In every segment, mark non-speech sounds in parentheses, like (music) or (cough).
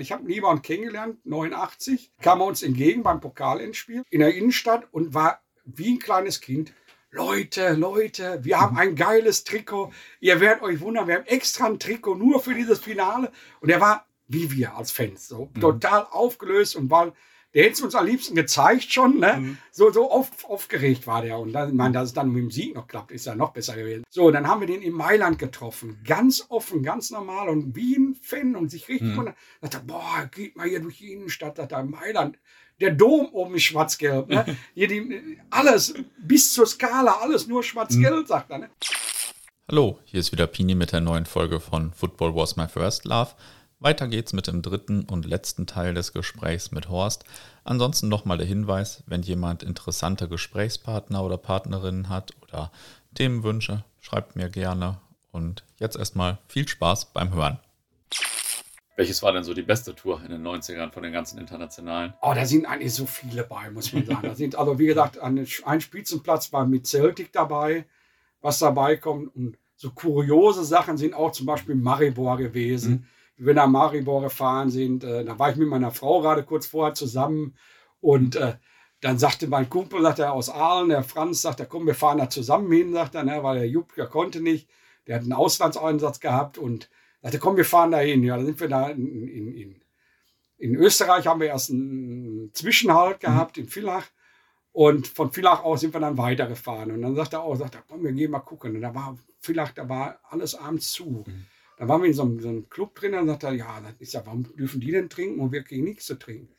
Ich habe Niemann kennengelernt, 89, kam er uns entgegen beim Pokalendspiel in der Innenstadt und war wie ein kleines Kind. Leute, Leute, wir haben ein geiles Trikot. Ihr werdet euch wundern, wir haben extra ein Trikot nur für dieses Finale. Und er war wie wir als Fans, so mhm. total aufgelöst und war der hätte es uns am liebsten gezeigt schon, ne? Mhm. So, so auf, aufgeregt war der. Und dann, ich meine, dass es dann mit dem Sieg noch klappt, ist ja noch besser gewesen. So, dann haben wir den in Mailand getroffen. Ganz offen, ganz normal und wie ein Fan und sich richtig mhm. dachte, boah, geht mal hier durch die Innenstadt, da in Mailand. Der Dom oben ist schwarz-gelb. Ne? (laughs) Hier die, alles, bis zur Skala, alles nur schwarz-gelb, mhm. sagt er. Ne? Hallo, hier ist wieder Pini mit der neuen Folge von Football Was My First Love. Weiter geht's mit dem dritten und letzten Teil des Gesprächs mit Horst. Ansonsten nochmal der Hinweis, wenn jemand interessante Gesprächspartner oder Partnerinnen hat oder Themenwünsche, schreibt mir gerne. Und jetzt erstmal viel Spaß beim Hören. Welches war denn so die beste Tour in den 90ern von den ganzen internationalen? Oh, da sind eigentlich so viele bei, muss man sagen. Da sind also, wie gesagt, ein Spitzenplatz war mit Celtic dabei, was dabei kommt. Und so kuriose Sachen sind auch zum Beispiel Maribor gewesen. Mhm wir nach Maribor gefahren sind. Äh, da war ich mit meiner Frau gerade kurz vorher zusammen und äh, dann sagte mein Kumpel, sagt er aus Aalen, der Franz, sagt er, komm, wir fahren da zusammen hin, sagt er, ne, weil der Jupp, der konnte nicht, der hat einen Auslandseinsatz gehabt und sagte, komm, wir fahren da hin. Ja, dann sind wir da in, in, in, in Österreich, haben wir erst einen Zwischenhalt gehabt mhm. in Villach und von Villach aus sind wir dann weitergefahren und dann sagt er auch, sagt er, komm, wir gehen mal gucken. Und da war Villach, da war alles abends zu. Mhm. Da waren wir in so einem, so einem Club drin, und sagt er, ja, ist ja, warum dürfen die denn trinken und wir kriegen nichts zu trinken?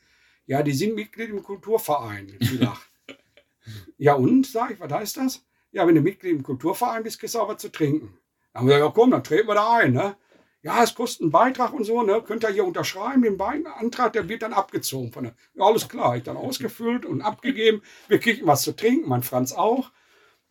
Ja, die sind Mitglied im Kulturverein (laughs) ja, und, sag ich, was heißt das? Ja, wenn du Mitglied im Kulturverein bist, kriegst du auch was zu trinken. Dann haben wir gesagt, ja komm, dann treten wir da ein, ne? Ja, es kostet einen Beitrag und so, ne? Könnt ihr hier unterschreiben, den Antrag, der wird dann abgezogen. Von der, ja, alles klar, ich dann ausgefüllt und abgegeben. Wir kriegen was zu trinken, mein Franz auch.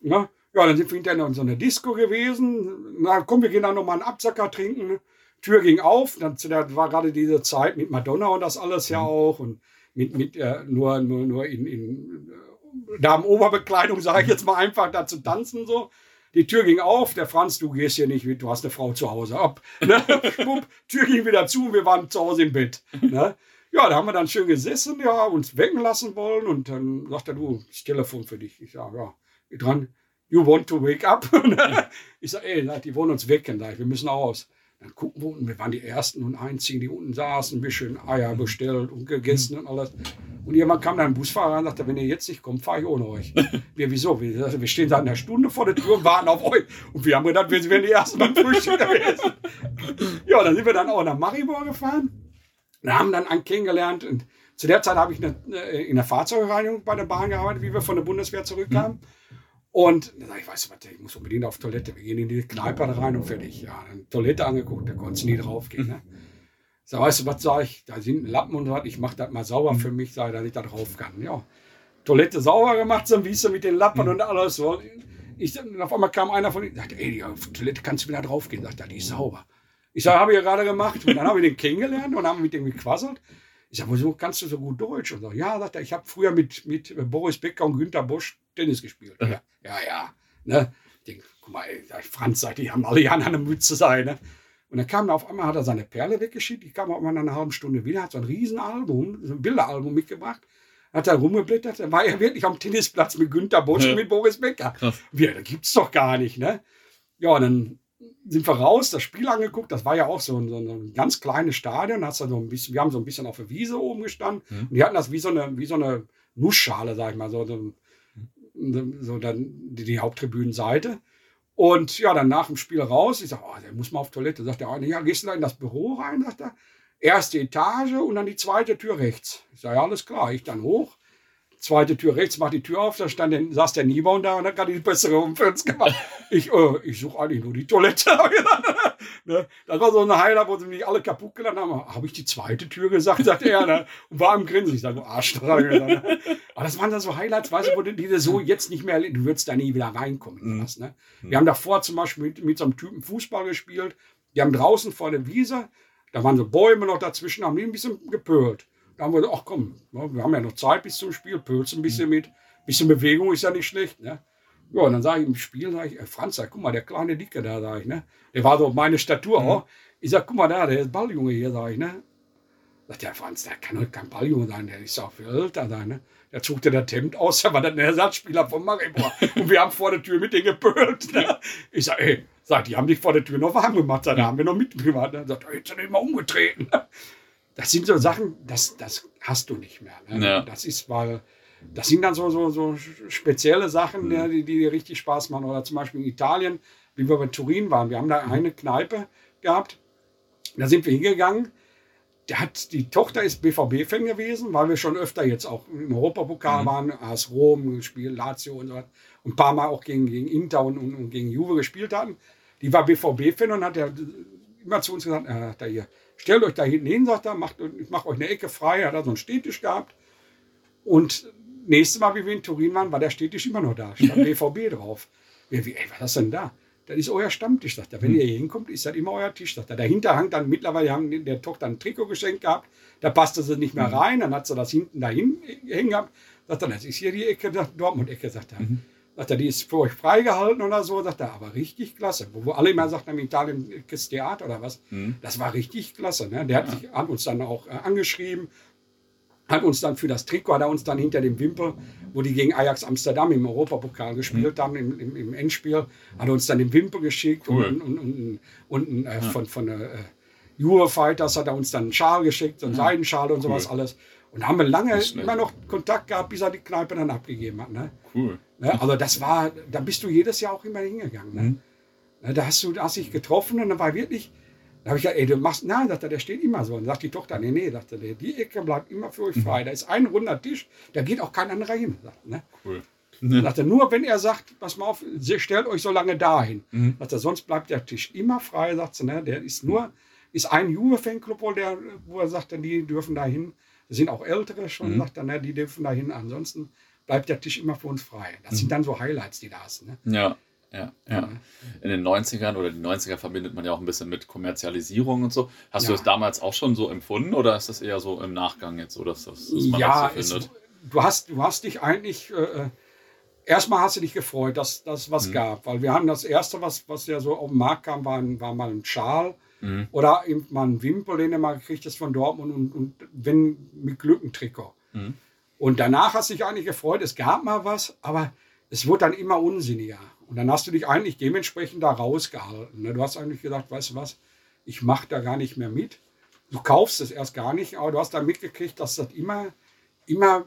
Ne? Ja, dann sind wir hinterher noch in so einer Disco gewesen. Na komm, wir gehen dann nochmal einen Absacker trinken. Tür ging auf. Dann war gerade diese Zeit mit Madonna und das alles ja mhm. auch. Und mit, mit äh, nur, nur, nur in, in äh, Damen-Oberbekleidung, sage ich jetzt mal einfach, da zu tanzen so. Die Tür ging auf, der Franz, du gehst hier nicht mit, du hast eine Frau zu Hause. Ab. Ne? (laughs) Schwupp, Tür ging wieder zu und wir waren zu Hause im Bett. Ne? Ja, da haben wir dann schön gesessen, ja, uns wecken lassen wollen und dann sagt er, du, das Telefon für dich. Ich sage, ja, dran you want to wake up? (laughs) ich sage, ey, die wollen uns wecken, wir müssen aus. Dann gucken wir unten, wir waren die Ersten und Einzigen, die unten saßen, ein bisschen Eier bestellt und gegessen und alles. Und jemand kam dann, ein Busfahrer und sagte, wenn ihr jetzt nicht kommt, fahre ich ohne euch. (laughs) Wir, wieso? Wir, wir stehen da eine Stunde vor der Tür und warten auf euch. Und wir haben gedacht, wir wären die Ersten beim Frühstück gewesen. Ja, dann sind wir dann auch nach Maribor gefahren. Und haben dann einen kennengelernt. Und zu der Zeit habe ich äh, in der Fahrzeugreinigung bei der Bahn gearbeitet, wie wir von der Bundeswehr zurückkamen. Mhm. Und dann sag ich, weißt du was, ich muss unbedingt auf Toilette. Wir gehen in die Kneipe rein und fertig. Ja, dann Toilette angeguckt, da konntest du nie draufgehen. Ne? So, weißt du, was sag ich? Da sind Lappen und was, ich mach das mal sauber für mich, sei, dass ich da drauf kann. Ja. Toilette sauber gemacht, so wie du mit den Lappen und alles. So. Ich, auf einmal kam einer von ihnen, sagte, ey, auf Toilette kannst du wieder draufgehen. Sagt er, die ist sauber. Ich sage, habe ich ja gerade gemacht. Und dann habe ich den kennengelernt und haben mit dem gequasselt. Ich sage, wieso kannst du so gut Deutsch? Und so, ja, sagt er, ich habe früher mit, mit Boris Becker und Günter Bosch Tennis gespielt. Ja, ja, ja. Ne? Ich denke, guck mal, ey, Franz sagt, die haben alle ja eine Mütze sein. Ne? Und dann kam er auf einmal, hat er seine Perle weggeschickt. Die kam auf einmal nach einer halben Stunde wieder, hat so ein Riesenalbum, so ein Bilderalbum mitgebracht. Hat er rumgeblättert, dann war er wirklich am Tennisplatz mit Günter Bosch ja. und mit Boris Becker. Krass. Wir, das gibt's doch gar nicht, ne? Ja, und dann sind wir raus, das Spiel angeguckt. Das war ja auch so ein, so ein ganz kleines Stadion. Hast so ein bisschen, wir haben so ein bisschen auf der Wiese oben gestanden. Mhm. Und die hatten das wie so eine, wie so eine Nussschale, sag ich mal, so, so, so dann die, die Haupttribünenseite. Und ja, dann nach dem Spiel raus. Ich sage, oh, der muss mal auf Toilette. Sagt der eine, ja, gehst du da in das Büro rein? Sagt er. Erste Etage und dann die zweite Tür rechts. Ich sage, ja, alles klar. Ich dann hoch zweite Tür rechts, mach die Tür auf, da stand der, saß der Niebaum da und hat gerade die bessere Umfürz gemacht. (laughs) Ich, äh, ich suche eigentlich nur die Toilette. (laughs) ne? Das war so eine Highlight, wo sie mich alle kaputt geladen haben. Habe ich die zweite Tür gesagt, sagte er, ne? und war am Grinsen. Ich sage, du Arsch. Ne? Aber das waren dann so Highlights, weißt du, wo du die so jetzt nicht mehr, du würdest da nie wieder reinkommen. Mhm. Was, ne? Wir haben davor zum Beispiel mit, mit so einem Typen Fußball gespielt. Die haben draußen vor der Wiese, da waren so Bäume noch dazwischen, haben die ein bisschen gepölt. Da haben wir gesagt, ach komm, ne, wir haben ja noch Zeit bis zum Spiel, pölzen ein bisschen mit. Ein bisschen Bewegung ist ja nicht schlecht. Ne? Ja, und dann sage ich im Spiel, sage ich, äh, Franz, sag, guck mal, der kleine Dicke da, sage ich, ne? Der war so meine Statur mhm. auch. Ich sage, guck mal da, der ist Balljunge hier, sage ich, ne? Sagt der Franz, der kann heute kein Balljunge sein, der ist auch viel älter da, ne? Der zog der Hemd aus, (laughs) der war dann der Ersatzspieler von Maribor. Und wir haben vor der Tür mit denen gepölt. Ne? Ich sag, ey, sag, die haben dich vor der Tür noch warm gemacht, da haben wir noch mitgemacht. Er sagt, jetzt sind immer umgetreten. Das sind so Sachen, das, das hast du nicht mehr. Ne? Ja. Das ist, weil, das sind dann so, so, so spezielle Sachen, mhm. die, die richtig Spaß machen. Oder zum Beispiel in Italien, wie wir bei Turin waren. Wir haben da eine Kneipe gehabt. Da sind wir hingegangen der hat, die Tochter ist BVB-Fan gewesen, weil wir schon öfter jetzt auch im Europapokal mhm. waren, AS Rom gespielt, Lazio und so weiter. Und ein paar Mal auch gegen, gegen Inter und, und, und gegen Juve gespielt hatten. Die war BVB-Fan und hat ja immer zu uns gesagt, äh, da hier, stellt euch da hinten hin, sagt er, macht, ich mache euch eine Ecke frei, hat er so einen Städtisch gehabt. Und nächstes Mal, wie wir in Turin waren, war der Städtisch immer noch da, stand (laughs) BVB drauf. Wir, wie, ey, was ist das denn da? das ist euer Stammtisch, sagt er. Wenn hm. ihr hier hinkommt, ist das immer euer Tisch, sagt er. Dahinter hängt dann, mittlerweile haben der Tochter ein Trikot geschenkt gehabt, da passte sie nicht mehr hm. rein, dann hat sie das hinten dahin hängen gehabt. Sagt er, das ist hier die Ecke, Dortmund-Ecke, sagt er. Mhm. Sagt er, die ist für euch freigehalten oder so, sagt er, aber richtig klasse. Wo, wo alle immer sagten, in Italien das Theater oder was, mhm. das war richtig klasse. Ne? Der hat, sich, hat uns dann auch äh, angeschrieben, hat uns dann für das Trikot, hat er uns dann hinter dem Wimpel, wo die gegen Ajax Amsterdam im Europapokal gespielt mhm. haben, im, im, im, Endspiel, hat er uns dann den Wimpel geschickt cool. und, und, und, und äh, ja. von, von äh, Eurofighters hat er uns dann einen Schal geschickt, so einen ja. Seidenschal und cool. sowas alles. Und haben wir lange immer noch Kontakt gehabt, bis er die Kneipe dann abgegeben hat. Ne? Cool. Ne? Also das war, da bist du jedes Jahr auch immer hingegangen. Ne? Mhm. Ne, da hast du hast dich getroffen und dann war wirklich, da habe ich gesagt, ey, du machst, nein, sagt er, der steht immer so. Und sagt die Tochter, nee, nee, sagt er, die Ecke bleibt immer für euch mhm. frei. Da ist ein runder Tisch, da geht auch kein anderer hin. Sagt, ne? Cool. Ne. Sagt er, nur wenn er sagt, pass mal auf, stellt euch so lange dahin. Mhm. Sagt er, sonst bleibt der Tisch immer frei, sagt sie, ne? Der ist nur, ist ein Juve-Fanclub, wo, er sagt, die dürfen da hin. Das sind auch Ältere schon, mhm. sagt er, ne? Die dürfen da hin. Ansonsten bleibt der Tisch immer für uns frei. Das mhm. sind dann so Highlights, die da hast. Ne? Ja. Ja, ja. In den 90ern oder die 90er verbindet man ja auch ein bisschen mit Kommerzialisierung und so. Hast ja. du das damals auch schon so empfunden oder ist das eher so im Nachgang jetzt so, dass, das, dass man ja, das so findet? Es, du, hast, du hast dich eigentlich, äh, äh, erstmal hast du dich gefreut, dass das was mhm. gab, weil wir haben das erste, was, was ja so auf den Markt kam, war, war mal ein Schal mhm. oder eben mal ein Wimpel, den mal gekriegt hast von Dortmund und, und wenn mit Glück ein Trikot. Mhm. Und danach hast du dich eigentlich gefreut, es gab mal was, aber es wurde dann immer unsinniger. Und dann hast du dich eigentlich dementsprechend da rausgehalten. Ne? Du hast eigentlich gedacht, weißt du was, ich mache da gar nicht mehr mit. Du kaufst es erst gar nicht, aber du hast dann mitgekriegt, dass das immer, immer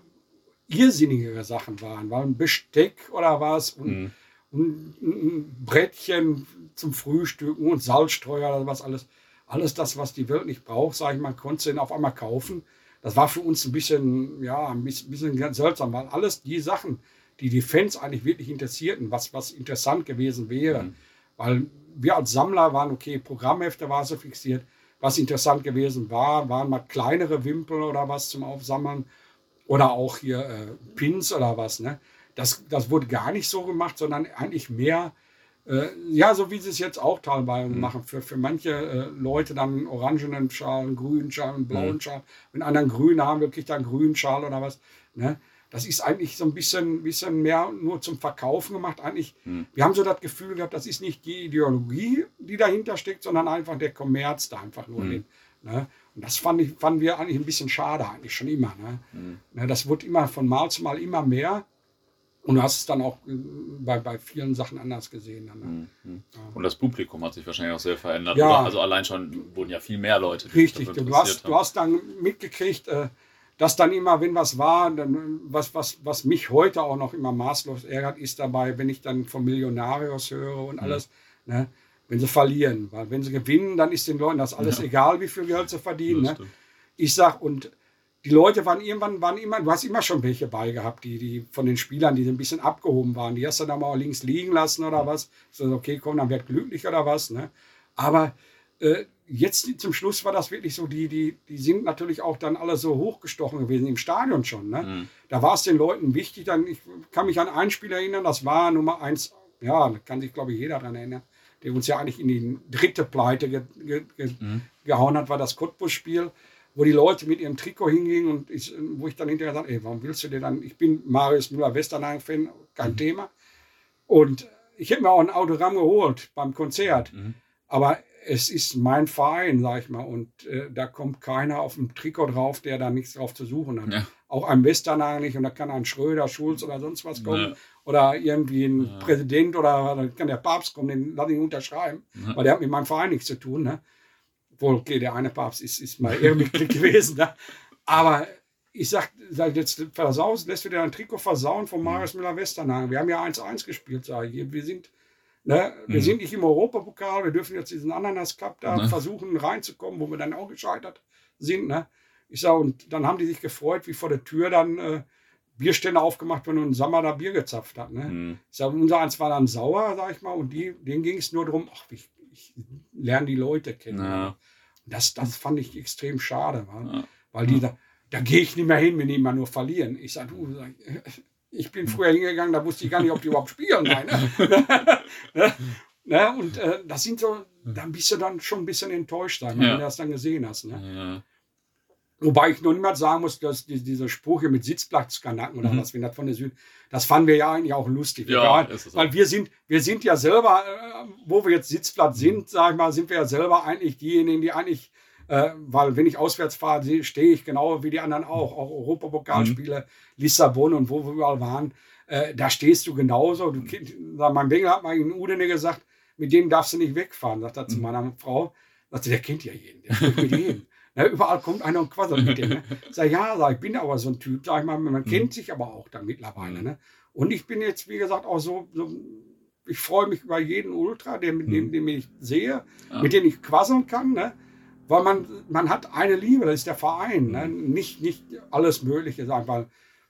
irrsinnigere Sachen waren. War ein Besteck oder was und, mhm. Ein Brettchen zum Frühstücken und Salzstreuer oder was alles. Alles das, was die Welt nicht braucht, sage ich mal, konntest du auf einmal kaufen. Das war für uns ein bisschen, ja, ein bisschen, bisschen seltsam, weil alles die Sachen, die die Fans eigentlich wirklich interessierten, was, was interessant gewesen wäre. Mhm. Weil wir als Sammler waren, okay, Programmhefte war so fixiert. Was interessant gewesen war, waren mal kleinere Wimpel oder was zum Aufsammeln. Oder auch hier äh, Pins oder was. Ne? Das, das wurde gar nicht so gemacht, sondern eigentlich mehr, äh, ja, so wie sie es jetzt auch teilweise mhm. machen. Für, für manche äh, Leute dann orangenen Schal, grünen Schal, blauen mhm. Schal. Wenn einen grünen haben er einen grünen Schal oder was. Ne? Das ist eigentlich so ein bisschen, bisschen mehr nur zum Verkaufen gemacht. Eigentlich, hm. wir haben so das Gefühl gehabt, das ist nicht die Ideologie, die dahinter steckt, sondern einfach der Kommerz da einfach nur. Hm. Den, ne? Und das fand ich, fanden wir eigentlich ein bisschen schade, eigentlich schon immer. Ne? Hm. Ne, das wird immer von Mal zu Mal immer mehr. Und du hast es dann auch äh, bei, bei vielen Sachen anders gesehen. Dann, ne? mhm. ja. Und das Publikum hat sich wahrscheinlich auch sehr verändert. Ja. Also allein schon wurden ja viel mehr Leute. Richtig, du hast, du hast dann mitgekriegt, äh, dass dann immer, wenn was war, dann, was, was, was mich heute auch noch immer maßlos ärgert, ist dabei, wenn ich dann von Millionarios höre und mhm. alles, mhm. ne, wenn sie verlieren. Weil wenn sie gewinnen, dann ist den Leuten das alles ja. egal, wie viel Geld sie verdienen. Ne? Ich sag, und die Leute waren irgendwann, waren immer, du hast immer schon welche bei gehabt, die, die von den Spielern, die ein bisschen abgehoben waren. Die hast du dann mal links liegen lassen oder was. So, okay, komm, dann wird glücklich oder was. Ne? Aber äh, jetzt zum Schluss war das wirklich so, die, die, die sind natürlich auch dann alle so hochgestochen gewesen im Stadion schon. Ne? Mhm. Da war es den Leuten wichtig. Dann, ich kann mich an ein Spiel erinnern, das war Nummer eins, ja, da kann sich, glaube ich, jeder daran erinnern, der uns ja eigentlich in die dritte Pleite ge, ge, ge, mhm. gehauen hat, war das Cottbus-Spiel, wo die Leute mit ihrem Trikot hingingen und ich, wo ich dann hinterher sagte, ey, warum willst du dir dann, ich bin Marius Müller-Westernhagen-Fan, kein mhm. Thema. Und ich hätte mir auch ein Autogramm geholt beim Konzert. Mhm. Aber es ist mein Verein, sag ich mal, und äh, da kommt keiner auf dem Trikot drauf, der da nichts drauf zu suchen hat. Ja. Auch ein Western nicht und da kann ein Schröder, Schulz oder sonst was kommen. Ja. Oder irgendwie ein ja. Präsident oder dann kann der Papst kommen, den lasse ich unterschreiben, weil der hat mit meinem Verein nichts zu tun. Ne? Wohl, okay, der eine Papst ist, ist mal Ehrenmitglied (laughs) gewesen. Ne? Aber ich sag, sag jetzt versaust, lässt du dir ein Trikot versauen von Marius Müller-Westernhagen. Wir haben ja 1-1 gespielt, sage ich. Wir sind Ne? Wir mhm. sind nicht im Europapokal, wir dürfen jetzt diesen Ananas Cup da ne? versuchen reinzukommen, wo wir dann auch gescheitert sind. Ne? Ich sage, und dann haben die sich gefreut, wie vor der Tür dann äh, Bierstände aufgemacht wurden und Sammer da Bier gezapft hat. Ne? Mhm. Ich sage, unser eins war dann sauer, sag ich mal, und die, denen ging es nur darum, ach, ich, ich lerne die Leute kennen. Ja. Das, das fand ich extrem schade, ja. weil die da, da gehe ich nicht mehr hin, wenn die immer nur verlieren. Ich sage, du, sag, ich bin früher hingegangen, da wusste ich gar nicht, ob die überhaupt spielen. Nein, ne? (laughs) ne? Und äh, das sind so, dann bist du dann schon ein bisschen enttäuscht sein, wenn du das dann gesehen hast. Ne? Wobei ich noch niemals sagen muss, dass die, dieser Spruch hier mit Sitzplatzkanacken oder mhm. was, wenn das von der Süd, das fanden wir ja eigentlich auch lustig. Ja, egal, weil wir sind, wir sind ja selber, äh, wo wir jetzt Sitzplatz sind, mhm. sag ich mal, sind wir ja selber eigentlich diejenigen, die eigentlich äh, weil wenn ich auswärts fahre, stehe ich genau wie die anderen auch, auch Europapokalspiele, mhm. Lissabon und wo wir überall waren, äh, da stehst du genauso. Du, mein Bengel hat mal in Udine gesagt, mit dem darfst du nicht wegfahren, sagt er zu mhm. meiner Frau. Sagte, der kennt ja jeden, der spricht mit jedem. (laughs) Ja, überall kommt einer und quasselt mit dem. Ne? (laughs) Sag ja, sag, ich bin aber so ein Typ, sag ich mal, man mhm. kennt sich aber auch dann mittlerweile. Mhm. Ne? Und ich bin jetzt, wie gesagt, auch so, so ich freue mich über jeden Ultra, dem, mhm. den ich sehe, ja. mit dem ich quasseln kann. Ne? weil man, man hat eine Liebe, das ist der Verein, ne? Mhm. nicht, nicht alles Mögliche, sagen weil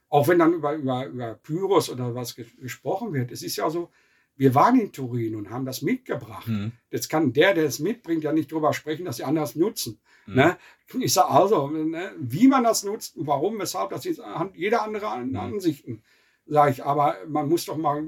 auch wenn dann über, über, über Pyros oder was gesprochen wird, es ist ja so, wir waren in Turin und haben das mitgebracht. Mhm. Jetzt kann der, der es mitbringt, ja nicht darüber sprechen, dass die anderen es nutzen. Mhm. Ne? Ich sage also, ne, wie man das nutzt und warum, weshalb, das ist jeder andere mhm. Ansichten. Sage ich, aber man muss doch mal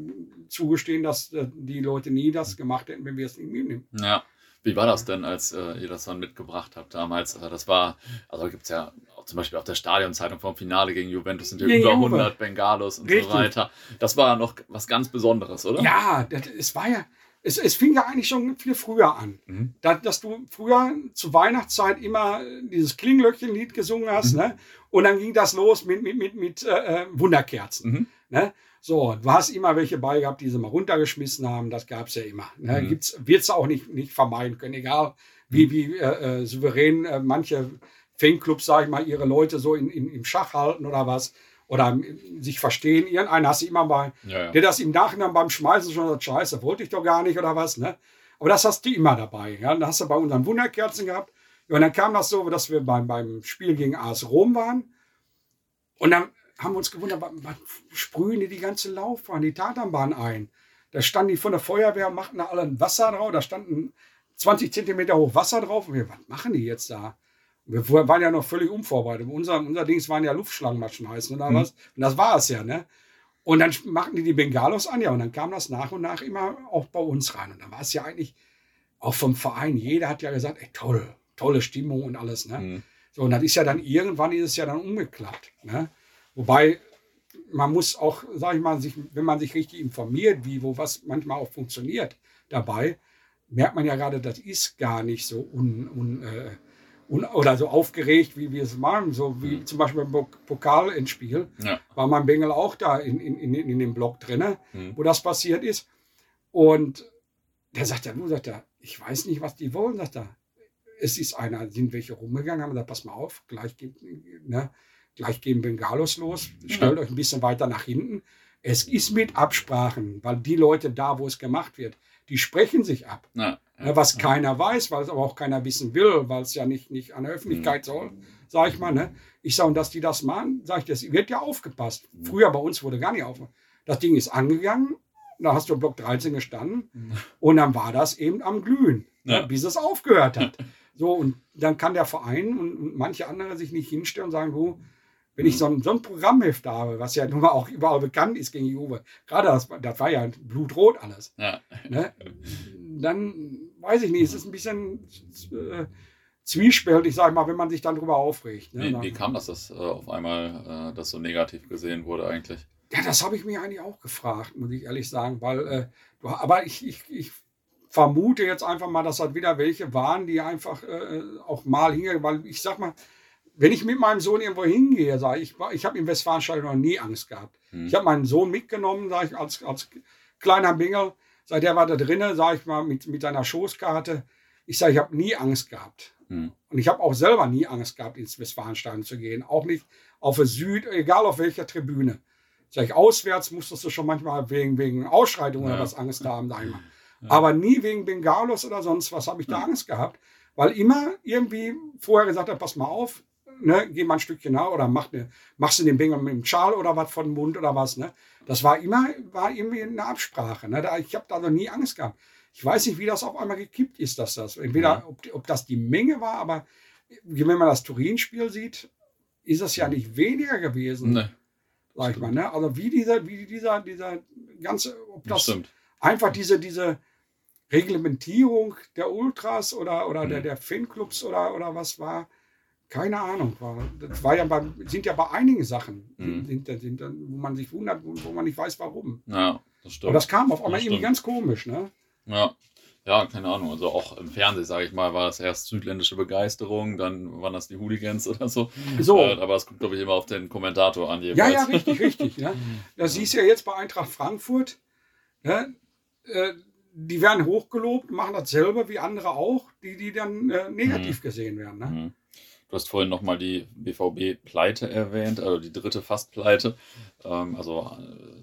zugestehen, dass äh, die Leute nie das mhm. gemacht hätten, wenn wir es nicht mitnehmen. Ja. Wie war das denn, als äh, ihr das dann mitgebracht habt damals? Also das war, also gibt es ja zum Beispiel auf der Stadionzeitung vom Finale gegen Juventus sind ja, ja über 100 Bengalos und Richtig. so weiter. Das war noch was ganz Besonderes, oder? Ja, das, es war ja, es, es fing ja eigentlich schon viel früher an. Mhm. Da, dass du früher zur Weihnachtszeit immer dieses Klinglöckchenlied gesungen hast, mhm. ne? Und dann ging das los mit, mit, mit, mit äh, äh Wunderkerzen. Mhm. Ne? So, du hast immer welche bei gehabt, die sie mal runtergeschmissen haben. Das gab es ja immer. Ne? Mhm. Wird es auch nicht, nicht vermeiden können, egal wie, mhm. wie äh, äh, souverän äh, manche Fanclubs, sage ich mal, ihre Leute so in, in, im Schach halten oder was. Oder sich verstehen. Irgendeinen hast du immer bei, ja, ja. der das im Nachhinein beim Schmeißen schon sagt, scheiße, wollte ich doch gar nicht oder was. Ne? Aber das hast du immer dabei. Ja? Dann hast du bei unseren Wunderkerzen gehabt. Und dann kam das so, dass wir beim, beim Spiel gegen AS Rom waren. Und dann haben wir uns gewundert, was sprühen die die ganze Laufbahn, die Tatanbahn ein? Da standen die von der Feuerwehr, machten da alle ein Wasser drauf, da standen 20 Zentimeter hoch Wasser drauf. Und wir, was machen die jetzt da? Wir waren ja noch völlig unvorbereitet. Unser, unser Dings waren ja Luftschlangenmatschen heißen oder mhm. was. Und das war es ja, ne? Und dann machten die die Bengalos an, ja, und dann kam das nach und nach immer auch bei uns rein. Und dann war es ja eigentlich auch vom Verein, jeder hat ja gesagt, ey, toll, tolle Stimmung und alles, ne? Mhm. So, und das ist ja dann irgendwann ist es ja dann umgeklappt, ne? Wobei man muss auch, sage ich mal, sich, wenn man sich richtig informiert, wie, wo was manchmal auch funktioniert dabei, merkt man ja gerade, das ist gar nicht so un, un, äh, un oder so aufgeregt, wie wir es machen. So wie mhm. zum Beispiel beim Pokal ins Spiel ja. war mein Bengel auch da in, in, in, in dem Block drin, mhm. wo das passiert ist. Und der sagt ja nur, sagt er, ich weiß nicht, was die wollen, sagt er. Es ist einer, sind welche rumgegangen, haben gesagt, pass mal auf, gleich ne, gleich gehen Bengalos los, stellt euch ein bisschen weiter nach hinten. Es ist mit Absprachen, weil die Leute da, wo es gemacht wird, die sprechen sich ab. Ja, ja, was ja. keiner weiß, weil es aber auch keiner wissen will, weil es ja nicht, nicht an der Öffentlichkeit mhm. soll, sage ich mal. Ne? Ich sage, und dass die das machen, sage ich, das wird ja aufgepasst. Mhm. Früher bei uns wurde gar nicht aufgepasst. Das Ding ist angegangen, da hast du Block 13 gestanden mhm. und dann war das eben am Glühen, ne, bis es aufgehört hat. (laughs) so, und dann kann der Verein und, und manche andere sich nicht hinstellen und sagen, du, wenn ich so ein, so ein Programmheft habe, was ja nun mal auch überall bekannt ist gegen Juve, gerade das, das war ja blutrot alles, ja. ne? (laughs) dann weiß ich nicht, es ist ein bisschen äh, zwiespältig, sag ich mal, wenn man sich dann darüber aufregt. Ne? Wie, wie, kam das, dass äh, auf einmal äh, das so negativ gesehen wurde eigentlich? Ja, das habe ich mir eigentlich auch gefragt, muss ich ehrlich sagen, weil, äh, du, aber ich, ich, ich vermute jetzt einfach mal, dass das wieder welche waren, die einfach äh, auch mal hingehen, weil ich sag mal, wenn ich mit meinem Sohn irgendwo hingehe, sage ich, ich habe im Westfalenstadion noch nie Angst gehabt. Hm. Ich habe meinen Sohn mitgenommen, sage ich, als, als kleiner Bingel, seit der war da drinnen, sage ich mal, mit, mit seiner Schoßkarte. Ich sage, ich habe nie Angst gehabt. Hm. Und ich habe auch selber nie Angst gehabt, ins Westfalenstadion zu gehen. Auch nicht auf der Süd, egal auf welcher Tribüne. Sag ich, auswärts musstest du schon manchmal wegen, wegen Ausschreitungen ja. oder was Angst haben, sag ich mal. Ja. Aber nie wegen Bengalos oder sonst was habe ich da Angst gehabt. Weil immer irgendwie vorher gesagt hat, pass mal auf, ne, geh mal ein Stückchen nach oder mach ne, machst du den Bengel mit dem Schal oder was von Mund oder was. Ne? Das war immer, war irgendwie eine Absprache. Ne? Da, ich habe da noch nie Angst gehabt. Ich weiß nicht, wie das auf einmal gekippt ist, dass das. Entweder, ja. ob, ob das die Menge war, aber wenn man das Turin-Spiel sieht, ist es ja nicht weniger gewesen. Nee. Sag ich mal, ne? Also wie dieser, wie dieser, dieser ganze, ob das, das einfach diese, diese Reglementierung der Ultras oder, oder mhm. der, der Fanclubs oder, oder was war, keine Ahnung. War, das war ja bei, sind ja bei einigen Sachen, mhm. sind, sind, wo man sich wundert, wo man nicht weiß, warum. Ja, das stimmt. Und das kam auf einmal irgendwie ganz komisch, ne? Ja. Ja, keine Ahnung. Also auch im Fernsehen, sage ich mal, war das erst südländische Begeisterung, dann waren das die Hooligans (laughs) oder so. so. Äh, aber es kommt, glaube ich, immer auf den Kommentator an. Jeweils. Ja, ja, richtig, richtig. Ja. (laughs) Das siehst du ja jetzt bei Eintracht Frankfurt. Ja, äh, die werden hochgelobt, machen dasselbe wie andere auch, die, die dann äh, negativ mhm. gesehen werden. Ne? Mhm. Du hast vorhin nochmal die BVB-Pleite erwähnt, also die dritte Fast-Pleite, ähm, also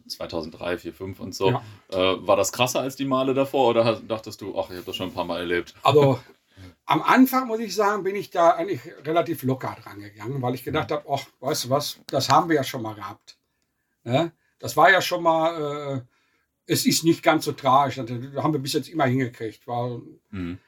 2003, 4, 5 und so. Ja. Äh, war das krasser als die Male davor oder dachtest du, ach, ich habe das schon ein paar Mal erlebt? Also am Anfang, muss ich sagen, bin ich da eigentlich relativ locker dran gegangen, weil ich gedacht habe, ach, weißt du was, das haben wir ja schon mal gehabt. Ne? Das war ja schon mal, äh, es ist nicht ganz so tragisch. Das haben wir bis jetzt immer hingekriegt, weil mhm.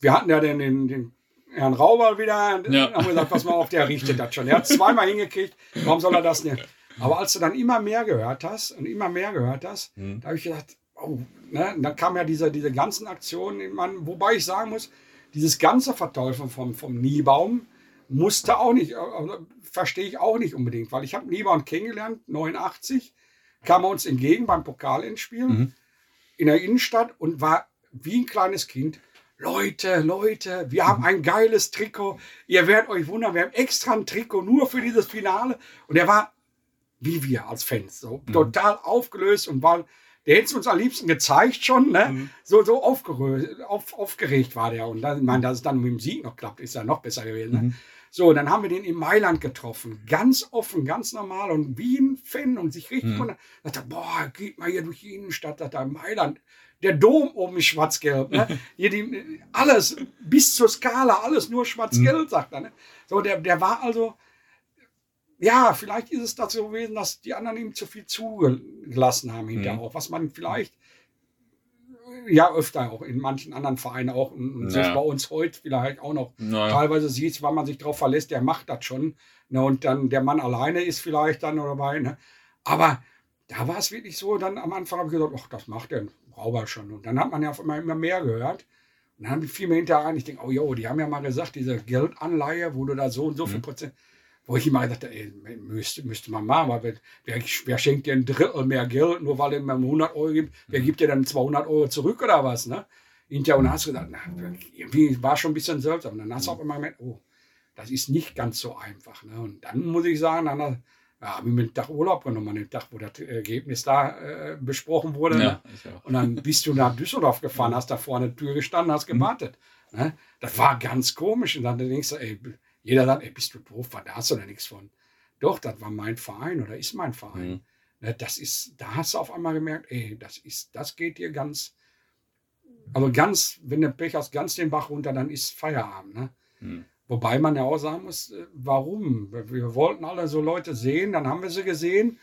wir hatten ja den, den, den Herrn Rauber wieder. Ja. haben wir gesagt, pass mal auf, der richtet das schon. Er hat zweimal hingekriegt, warum soll er das nicht? Aber als du dann immer mehr gehört hast und immer mehr gehört hast, mhm. da habe ich gedacht, oh, ne? dann kam ja diese, diese ganzen Aktionen, man, wobei ich sagen muss, dieses ganze Verteufeln vom, vom Niebaum musste auch nicht, also, verstehe ich auch nicht unbedingt, weil ich habe Niebaum kennengelernt, 89, kam er uns entgegen beim Pokalendspiel mhm. in der Innenstadt und war wie ein kleines Kind Leute, Leute, wir haben ein geiles Trikot. Ihr werdet euch wundern, wir haben extra ein Trikot nur für dieses Finale. Und er war, wie wir als Fans, so mhm. total aufgelöst und war, der hätte es uns am liebsten gezeigt schon, ne? Mhm. So, so aufgeregt, auf, aufgeregt war der. Und dann, ich meine, dass es dann mit dem Sieg noch klappt, ist ja noch besser gewesen. Ne? Mhm. So, dann haben wir den in Mailand getroffen. Ganz offen, ganz normal und wie ein Fan und sich richtig mhm. wundert. Dachte, boah, geht mal hier durch die Innenstadt, da Mailand der Dom oben ist schwarz-gelb. Ne? (laughs) Hier die, alles, bis zur Skala, alles nur schwarz-gelb, mhm. sagt er. Ne? So, der, der war also, ja, vielleicht ist es dazu gewesen, dass die anderen ihm zu viel zugelassen haben hinterher mhm. auch, was man vielleicht ja öfter auch in manchen anderen Vereinen auch und ja. bei uns heute vielleicht auch noch naja. teilweise sieht, weil man sich darauf verlässt, der macht das schon. Ne, und dann der Mann alleine ist vielleicht dann oder dabei. Ne? Aber da war es wirklich so, dann am Anfang habe ich gesagt, ach, das macht der Rauber schon. Und dann hat man ja auf einmal immer mehr gehört. Und dann fiel mir hinterher ein, ich denke, oh jo, die haben ja mal gesagt, diese Geldanleihe, wo du da so und so viel mhm. Prozent, wo ich immer dachte, ey, müsste, müsste man machen, weil wer, wer, schenkt dir ein Drittel mehr Geld, nur weil er mir 100 Euro gibt, wer mhm. gibt dir dann 200 Euro zurück oder was, ne? Hinterher, und dann hast du gedacht, na, irgendwie war schon ein bisschen seltsam. Und dann hast du auch immer gemerkt, oh, das ist nicht ganz so einfach, ne? Und dann muss ich sagen, dann ja, habe ich mir einen Tag Urlaub genommen, an dem Tag, wo das Ergebnis da äh, besprochen wurde. Ja, ne? Und dann bist du nach Düsseldorf gefahren, hast da vorne der Tür gestanden, hast gewartet. Mhm. Ne? Das war ganz komisch. Und dann denkst du, ey, jeder sagt, ey, bist du doof, war da hast du da nichts von. Doch, das war mein Verein oder ist mein Verein. Mhm. Ne, das ist, da hast du auf einmal gemerkt, ey, das ist, das geht dir ganz, also ganz, wenn du Pech hast, ganz den Bach runter, dann ist Feierabend. Ne? Mhm. Wobei man ja auch sagen muss, äh, warum? Wir wollten alle so Leute sehen, dann haben wir sie gesehen.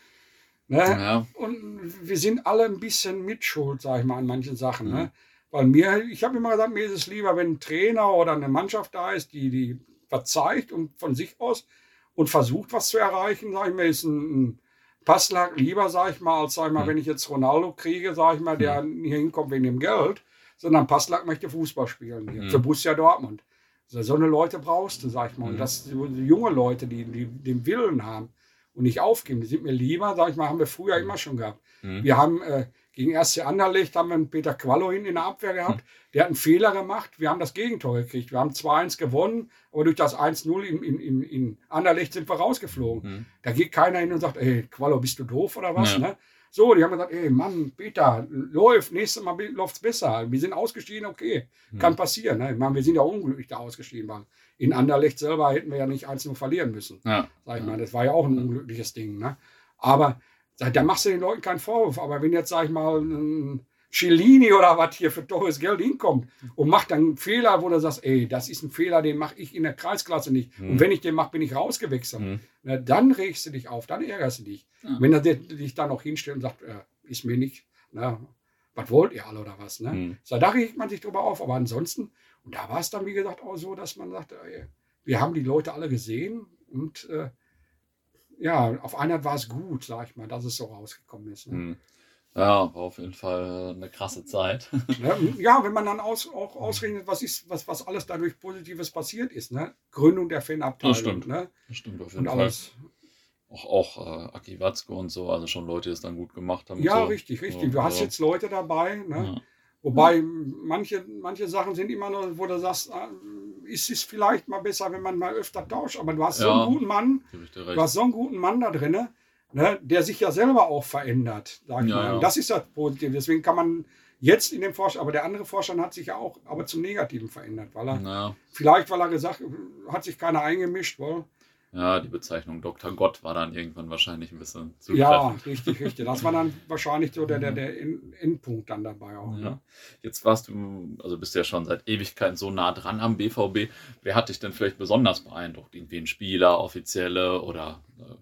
Ne? Ja. Und wir sind alle ein bisschen mitschuld, sage ich mal, an manchen Sachen. Ne? Mhm. Ne? Weil mir, ich habe immer gesagt, mir ist es lieber, wenn ein Trainer oder eine Mannschaft da ist, die, die was zeigt und von sich aus und versucht, was zu erreichen, sage ich mir, ist ein, ein Passlack lieber, sage ich mal, als sag ich mal, mhm. wenn ich jetzt Ronaldo kriege, sage ich mal, der mhm. hier hinkommt wegen dem Geld, sondern Passlack möchte Fußball spielen hier, mhm. für Borussia Dortmund. So eine Leute brauchst du, sag ich mal. Und mhm. das so junge Leute, die, die den Willen haben. und nicht aufgeben. Die sind mir lieber, sag ich mal, haben wir früher immer schon gehabt. Mhm. Wir haben äh, gegen erste Anderlecht haben wir einen Peter Quallo hinten in der Abwehr gehabt. Der hat einen Fehler gemacht. Wir haben das Gegentor gekriegt. Wir haben 2-1 gewonnen, aber durch das 1-0 in, in, in, in Anderlecht sind wir rausgeflogen. Mhm. Da geht keiner hin und sagt, ey, Quallo, bist du doof oder was? Ja. Ne? So, die haben gesagt, ey, Mann, Peter, läuft, nächstes Mal läuft es besser. Wir sind ausgestiegen, okay, Mhm. kann passieren. Ne? Ich meine, wir sind ja unglücklich da ausgestiegen. Weil in Anderlecht selber hätten wir ja nicht 1-0 verlieren müssen. Ja. Sag ich mal, das war ja auch ein unglückliches Ding. Ne? Aber da machst du den Leuten keinen Vorwurf. Aber wenn jetzt, sag ich mal, ein Cellini oder was hier für teures Geld hinkommt und macht dann einen Fehler, wo du sagst, ey, das ist ein Fehler, den mache ich in der Kreisklasse nicht. Mhm. Und wenn ich den mache, bin ich rausgewechselt. Mhm. Na, dann regst du dich auf, dann ärgerst du dich. Ja. Wenn er dich dann noch hinstellt und sagt, äh, ist mir nicht, na, was wollt ihr alle oder was? Ne? Mhm. So, da regt man sich drüber auf. Aber ansonsten, und da war es dann, wie gesagt, auch so, dass man sagte, ey, wir haben die Leute alle gesehen und äh, ja, auf einer war es gut, sag ich mal, dass es so rausgekommen ist. Ne? Ja, war auf jeden Fall eine krasse Zeit. (laughs) Ja, wenn man dann aus, auch ausrechnet, was ist, was, was alles dadurch Positives passiert ist, ne? Gründung der Fanabteilung, Das stimmt. ne? Das stimmt auf jeden Und Fall. alles. Auch, auch äh, Aki Watzke und so, also schon Leute, die es dann gut gemacht haben. Ja, so. richtig, richtig. So, du hast also, jetzt Leute dabei, ne? Ja. Wobei manche, manche Sachen sind immer noch, wo du sagst, ah, ist es vielleicht mal besser, wenn man mal öfter tauscht. Aber du hast so Ja. einen guten Mann, du hast so einen guten Mann da drin, ne, der sich ja selber auch verändert. Sag ich Ja, mal. ja. Das ist das Positive. Deswegen kann man jetzt in dem Vorstand, aber der andere Vorstand hat sich ja auch aber zum Negativen verändert, weil er, Ja, vielleicht weil er gesagt, hat sich keiner eingemischt, weil, ja, die Bezeichnung Dr. Gott war dann irgendwann wahrscheinlich ein bisschen zu ja, richtig, richtig. Das war dann wahrscheinlich so der, der, der End- Endpunkt dann dabei auch. Ne? Ja. Jetzt warst du, also bist du ja schon seit Ewigkeiten so nah dran am BVB. Wer hat dich denn vielleicht besonders beeindruckt? Irgendwie ein Spieler, Offizielle oder äh,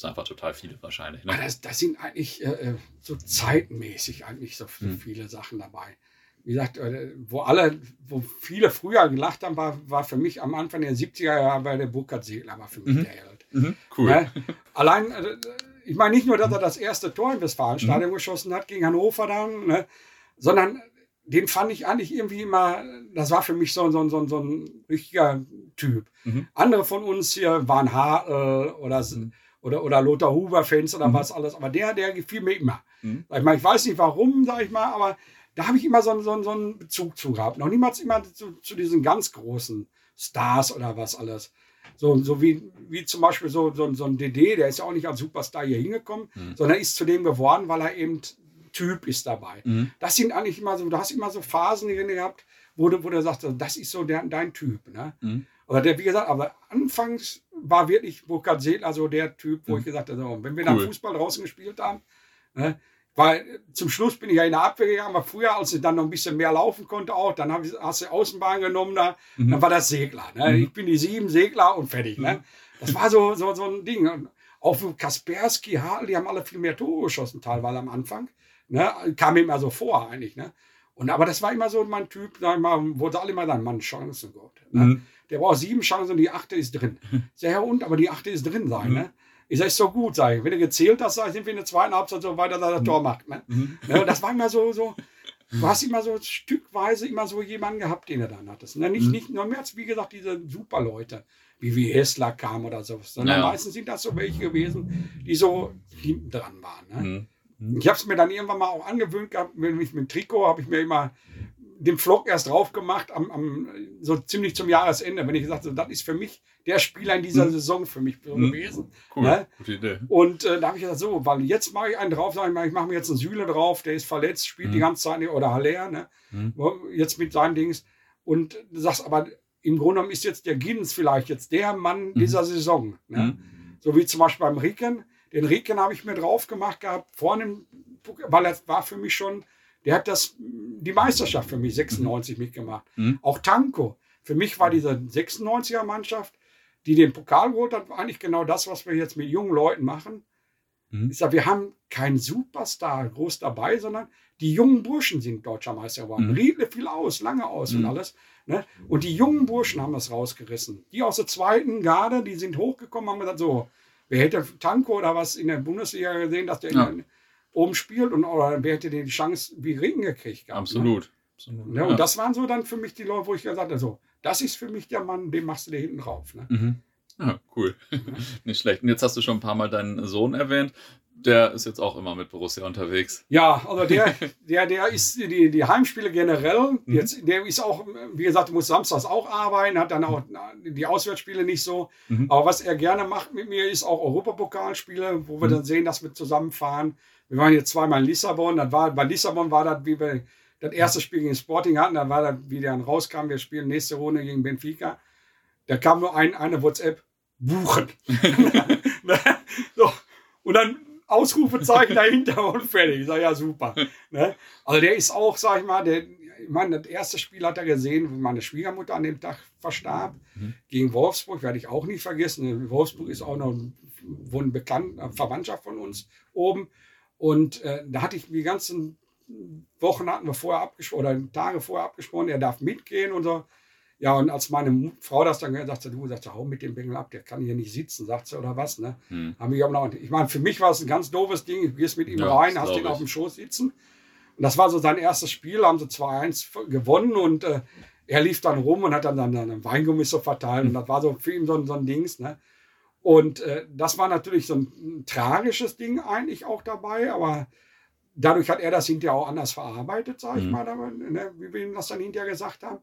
gibt es einfach total viele wahrscheinlich? Ne? Ah, Das, das sind eigentlich äh, äh, so zeitmäßig eigentlich so Hm. viele Sachen dabei. Wie gesagt, äh, wo alle, wo viele früher gelacht haben, war, war für mich am Anfang der 70er Jahre bei der Burkhard Segler war für mich Mhm. der Held. Mhm, cool. Ne? (laughs) Allein, äh, ich meine nicht nur, dass er das erste Tor im Westfalenstadion Mhm. geschossen hat gegen Hannover dann, ne? sondern den fand ich eigentlich irgendwie immer, das war für mich so, so, so, so ein richtiger Typ. Mhm. Andere von uns hier waren Hartl oder, Mhm. Oder, oder Lothar Huber-Fans oder Mhm. was alles, aber der, der gefiel mir immer. Mhm. Ich, meine, ich weiß nicht warum, sag ich mal, aber da habe ich immer so, einen- so, einen- so einen Bezug zu gehabt. Noch niemals immer zu, zu diesen ganz großen Stars oder was alles. So, so wie, wie zum Beispiel so, so, so ein DD, der ist ja auch nicht als Superstar hier hingekommen, Mhm. sondern ist zu dem geworden, weil er eben Typ ist dabei. Mhm. Das sind eigentlich immer so, du hast immer so Phasen drin gehabt, wo du, wo du sagst, das ist so der, dein Typ. Ne? Mhm. Aber der, wie gesagt, aber anfangs war wirklich Burkhard Sedler so der Typ, wo Mhm. ich gesagt habe, so, wenn wir Cool. dann Fußball draußen gespielt haben, ne, weil äh, zum Schluss bin ich ja in der Abwehr gegangen, aber früher, als ich dann noch ein bisschen mehr laufen konnte, auch, dann hab ich, hast du Außenbahn genommen, da, Mhm. dann war das Segler. Ne? Mhm. Ich bin die sieben Segler und fertig. Ne? Das war so, so, so ein Ding. Und auch Kaspersky, Hartl, die haben alle viel mehr Tore geschossen, teilweise am Anfang. Ne? Kam mir immer so vor, eigentlich. Ne? Und, aber das war immer so mein Typ, sag ich mal, wo sie alle immer sagen, Mann, Chancen, Gott. Ne? Mhm. Der braucht sieben Chancen und die achte ist drin. (laughs) Sehr ja, und, aber die achte ist drin sein. Mhm. Ne? Ich sage, so gut, ich. Wenn du gezählt hast, ich, sind wir in der zweiten Halbzeit so weiter, dass er das Tor macht. Ne? Mhm. Ne? Und das war immer so, so, (laughs) du hast immer so stückweise immer so jemanden gehabt, den du dann hattest. Ne? Nicht, Mhm. nicht nur mehr als, wie gesagt, diese Superleute, wie wie Hessler kam oder so, sondern Ja. meistens sind das so welche gewesen, die so hinten dran waren. Ne? Mhm. Mhm. Ich habe es mir dann irgendwann mal auch angewöhnt gehabt, wenn ich mit dem Trikot habe ich mir immer den Vlog erst drauf gemacht, am, am, so ziemlich zum Jahresende, wenn ich gesagt habe, das ist für mich der Spieler in dieser Mhm. Saison für mich Mhm. gewesen. Cool, Ne? gute Idee. Und äh, da habe ich gesagt, so, weil jetzt mache ich einen drauf, sag ich mal, ich mache mir jetzt einen Süle drauf, der ist verletzt, spielt Mhm. die ganze Zeit nicht, oder Haller, ne? Mhm. jetzt mit seinen Dings. Und du sagst aber, im Grunde genommen ist jetzt der Gins vielleicht jetzt der Mann dieser Saison. Ne? Mhm. So wie zum Beispiel beim Ricken. Den Ricken habe ich mir drauf gemacht gehabt, vorne, weil er war für mich schon, der hat das, die Meisterschaft für mich 96 mitgemacht. Mhm. Auch Tanko. Für mich war diese 96er Mannschaft, die den Pokal geholt hat, eigentlich genau das, was wir jetzt mit jungen Leuten machen. Mhm. Ich sage, wir haben keinen Superstar groß dabei, sondern die jungen Burschen sind deutscher Meister geworden. Mhm. Riedle fiel aus, lange aus und Mhm. alles. Ne? Und die jungen Burschen haben das rausgerissen. Die aus der zweiten Garde, die sind hochgekommen, haben gesagt, so, wer hätte Tanko oder was in der Bundesliga gesehen, dass der Ja. in- oben spielt und oder wer hätte die Chance wie Ringen gekriegt gehabt. Ne? Absolut. Absolut. Ne? Und das waren so dann für mich die Leute, wo ich gesagt habe, so, das ist für mich der Mann, den machst du dir hinten drauf. Ne? Mhm. Ja, cool. (laughs) Nicht schlecht. Und jetzt hast du schon ein paar Mal deinen Sohn erwähnt der ist jetzt auch immer mit Borussia unterwegs. Ja, also der, (laughs) der, der ist die, die Heimspiele generell. Mhm. Jetzt, der ist auch, wie gesagt, muss samstags auch arbeiten, hat dann auch die Auswärtsspiele nicht so. Mhm. Aber was er gerne macht mit mir, ist auch Europapokalspiele, wo wir mhm. dann sehen, dass wir zusammenfahren. Wir waren jetzt zweimal in Lissabon. Das war, bei Lissabon war das, wie wir das erste Spiel gegen Sporting hatten. Da war das, wie der dann rauskam, wir spielen nächste Runde gegen Benfica. Da kam nur ein, eine WhatsApp, buchen. (laughs) so. Und dann Ausrufezeichen dahinter und fertig. Ich sage, ja, super. Ne? Also der ist auch, sag ich mal, der, ich meine, das erste Spiel hat er gesehen, wo meine Schwiegermutter an dem Tag verstarb. Mhm. Gegen Wolfsburg werde ich auch nicht vergessen. Wolfsburg ist auch noch eine bekannte Verwandtschaft von uns oben. Und äh, da hatte ich die ganzen Wochen hatten wir vorher abgesprochen, oder Tage vorher abgesprochen, er darf mitgehen und so. Ja, und als meine Frau das dann gesagt hat, du sagst, hau mit dem Bengel ab, der kann hier nicht sitzen, sagt sie, oder was, ne? Hm. Haben wir noch, ich meine, für mich war es ein ganz doofes Ding, du gehst mit ihm ja, rein, hast ihn auf dem Schoß sitzen. Und das war so sein erstes Spiel, haben sie 2-1 gewonnen und äh, er lief dann rum und hat dann, dann, dann Weingummi so verteilt und das war so für ihn so, so ein Dings, ne? Und äh, das war natürlich so ein, ein, tragisches Ding eigentlich auch dabei, aber dadurch hat er das hinterher auch anders verarbeitet, sag ich mhm. mal, ne, wie wir ihm das dann hinterher gesagt haben.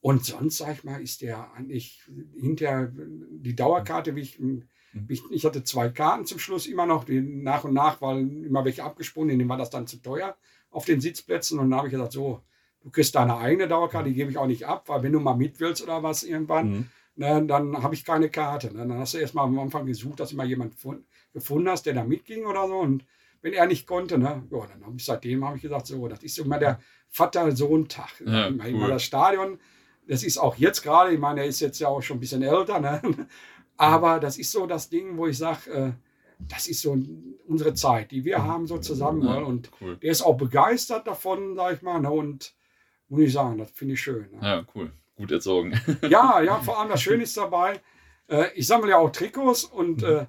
Und sonst, sag ich mal, ist der eigentlich hinterher die Dauerkarte, wie ich, mhm. ich, ich hatte zwei Karten zum Schluss immer noch, die nach und nach waren immer welche abgesprungen, denen war das dann zu teuer auf den Sitzplätzen. Und dann habe ich gesagt, so, du kriegst deine eigene Dauerkarte, die gebe ich auch nicht ab, weil wenn du mal mit willst oder was irgendwann, mhm. Ne, dann habe ich keine Karte. Ne? Dann hast du erstmal am Anfang gesucht, dass du mal jemanden gefunden hast, der da mitging oder so. Und wenn er nicht konnte, ne, ja, dann habe ich seitdem habe ich gesagt, so, das ist immer der Vater-Sohn-Tag. Ja, cool. das Stadion das ist auch jetzt gerade, ich meine, er ist jetzt ja auch schon ein bisschen älter, ne? aber das ist so das Ding, wo ich sage, äh, das ist so unsere Zeit, die wir haben so zusammen. Ja, und cool. der ist auch begeistert davon, sag ich mal. Ne? Und muss ich sagen, das finde ich schön. Ne? Ja, cool. Gut erzogen. (laughs) ja, ja, vor allem das Schöne ist dabei, äh, ich sammle ja auch Trikots und mhm. äh,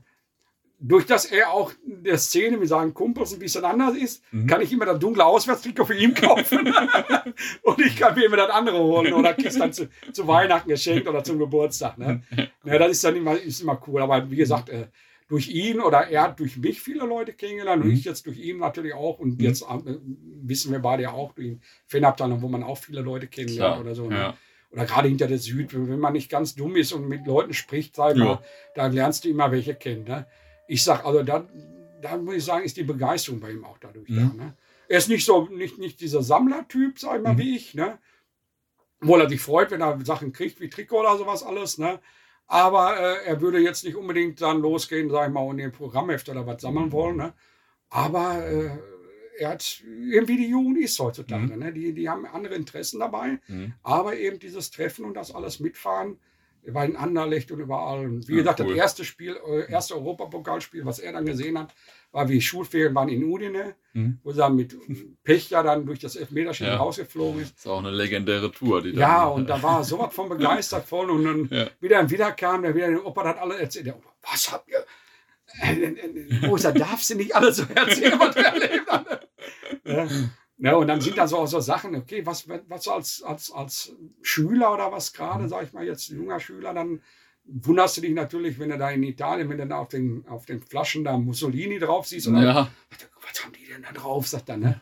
durch dass er auch der Szene mit seinen Kumpels ein bisschen anders ist, mhm. kann ich immer das dunkle Auswärtstrikot für ihn kaufen. (laughs) und ich kann mir immer das andere holen oder kriegst dann zu, zu, Weihnachten geschenkt oder zum Geburtstag. Ne? Ja, das ist dann immer, ist immer cool. Aber wie gesagt, äh, durch ihn oder er hat durch mich viele Leute kennengelernt mhm. und ich jetzt durch ihn natürlich auch. Und mhm. jetzt äh, wissen wir beide ja auch durch den Fanabteilung, wo man auch viele Leute kennenlernt Klar. oder so. Ne? Ja. Oder gerade hinter der Süd, wenn man nicht ganz dumm ist und mit Leuten spricht, sag ja. mal, da lernst du immer welche kennen. Ne? ich sage, also da, da muss ich sagen, ist die Begeisterung bei ihm auch dadurch mhm. da. Ne? Er ist nicht so, nicht, nicht dieser Sammlertyp, sag ich mal, mhm. wie ich, ne? Obwohl er sich freut, wenn er Sachen kriegt, wie Trikot oder sowas alles, ne? Aber äh, er würde jetzt nicht unbedingt dann losgehen, sag ich mal, und den Programmheft oder was sammeln wollen, ne? Aber äh, er hat irgendwie die Jugend ist heutzutage, mhm. ne? Die, die haben andere Interessen dabei, mhm. aber eben dieses Treffen und das alles mitfahren, war in Anderlecht und überall. Und wie ja, gesagt, cool. das erste Spiel, äh, erste Europapokalspiel, was er dann gesehen hat, war wie Schulferien waren in Udine, mhm. wo er mit Pech ja dann durch das Elfmeterschießen ja. rausgeflogen ist. Das ist auch eine legendäre Tour, die Ja, und da war er sowas von begeistert (laughs) von und dann ja. wieder wieder kam, der wieder den Opa hat alle erzählt. Der Opa, was habt ihr? Äh, äh, er? Darfst du nicht alles so erzählen, was du erlebt hast? Ja. Ne, und dann sind da so auch so Sachen, okay, was, was als, als, als Schüler oder was gerade, sag ich mal jetzt, junger Schüler, dann wunderst du dich natürlich, wenn du da in Italien, wenn du da auf den, auf den Flaschen da Mussolini drauf siehst. Und ja. was haben die denn da drauf, sagt er, ne?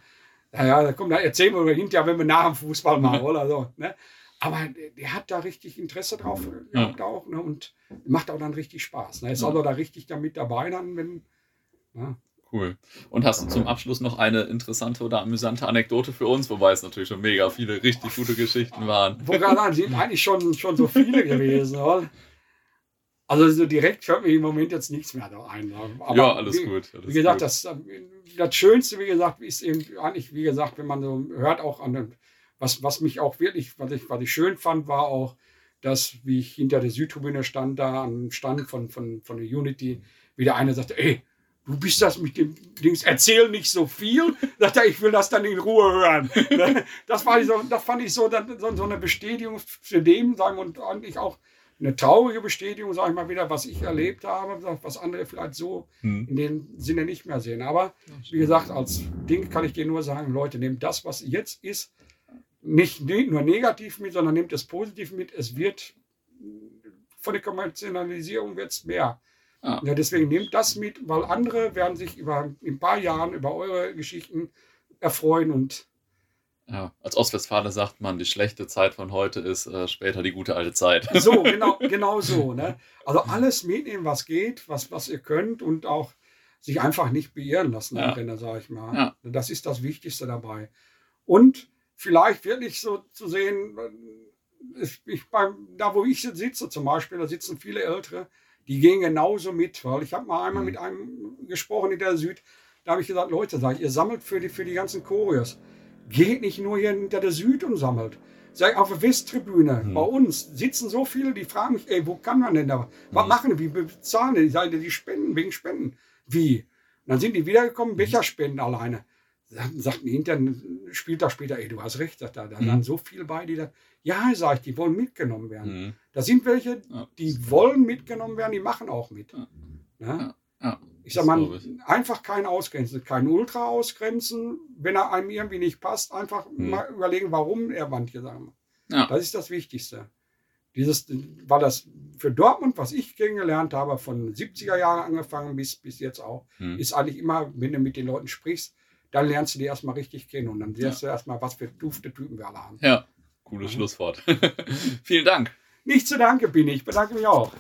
Ja, da kommt da erzählen wir hinterher, wenn wir nach dem Fußball machen oder so. Ne? Aber der, hat da richtig Interesse drauf ja. auch, ne? und macht auch dann richtig Spaß. Ne? Ist ja. also da richtig damit dabei dann, wenn. Ne? Cool. Und hast du zum Abschluss noch eine interessante oder amüsante Anekdote für uns, wobei es natürlich schon mega viele richtig gute Geschichten waren. Woran sind eigentlich schon, schon so viele gewesen, oder? Also so direkt fällt mir im Moment jetzt nichts mehr da ein. Aber ja, alles wie, gut. Alles wie gesagt, gut. Das, das Schönste, wie gesagt, ist eben eigentlich, wie gesagt, wenn man so hört auch an, was, was mich auch wirklich, was ich, was ich schön fand, war auch, dass, wie ich hinter der Südtribüne stand, da am Stand von, von, von der Unity, wieder einer sagte, ey, du bist das mit dem Dings, erzähl nicht so viel. (laughs) Sagt er, ich will das dann in Ruhe hören. (laughs) Das, war so, das fand ich so, so, eine Bestätigung für dem, sagen und eigentlich auch eine traurige Bestätigung, sage ich mal wieder, was ich erlebt habe, was andere vielleicht so hm. in dem Sinne nicht mehr sehen. Aber wie gesagt, als Ding kann ich dir nur sagen, Leute, nehmt das, was jetzt ist, nicht, nicht nur negativ mit, sondern nehmt es positiv mit. Es wird von der Kommerzialisierung wird es mehr. Ah. Ja, deswegen nehmt das mit, weil andere werden sich über in ein paar Jahren über eure Geschichten erfreuen und ja, als Ostwestfale sagt man, die schlechte Zeit von heute ist äh, später die gute alte Zeit. (laughs) So, (laughs) genau, genau so. Ne? Also alles mitnehmen, was geht, was, was ihr könnt und auch sich einfach nicht beirren lassen ja. am Rennen, sage ich mal. Ja. Das ist das Wichtigste dabei. Und vielleicht wirklich so zu sehen, äh, ich beim, da wo ich sitze zum Beispiel, da sitzen viele Ältere, die gehen genauso mit, weil ich habe mal einmal mhm. mit einem gesprochen in der Süd, da habe ich gesagt, Leute, sag ich, ihr sammelt für die, für die ganzen Choreos. Geht nicht nur hier hinter der Süd und sammelt. Sag auf der Westtribüne, mhm. bei uns sitzen so viele, die fragen mich, ey, wo kann man denn da? Was mhm. machen die? Wie bezahlen die? Die spenden, wegen Spenden. Wie? Und dann sind die wiedergekommen, mhm. Becherspenden alleine. Dann sagt ein intern Spieltag später, ey, du hast recht, da, da mhm. sind so viele bei, die da, ja, sag ich, die wollen mitgenommen werden. Mhm. Da sind welche, die wollen mitgenommen werden, die machen auch mit. Ja. Ja? Ja, ich sag mal, einfach kein Ausgrenzen, kein Ultra ausgrenzen. Wenn er einem irgendwie nicht passt, einfach mhm. mal überlegen, warum er manche sagen. Ja. Das ist das Wichtigste. Dieses, weil das für Dortmund, was ich kennengelernt habe, von 70er Jahren angefangen bis, bis jetzt auch, mhm. ist eigentlich immer, wenn du mit den Leuten sprichst, dann lernst du die erstmal richtig kennen und dann lernst ja. du erstmal, was für dufte Typen wir alle haben. Ja, cooles mhm. Schlusswort. (laughs) Vielen Dank. Nicht zu danke bin ich, bedanke mich auch.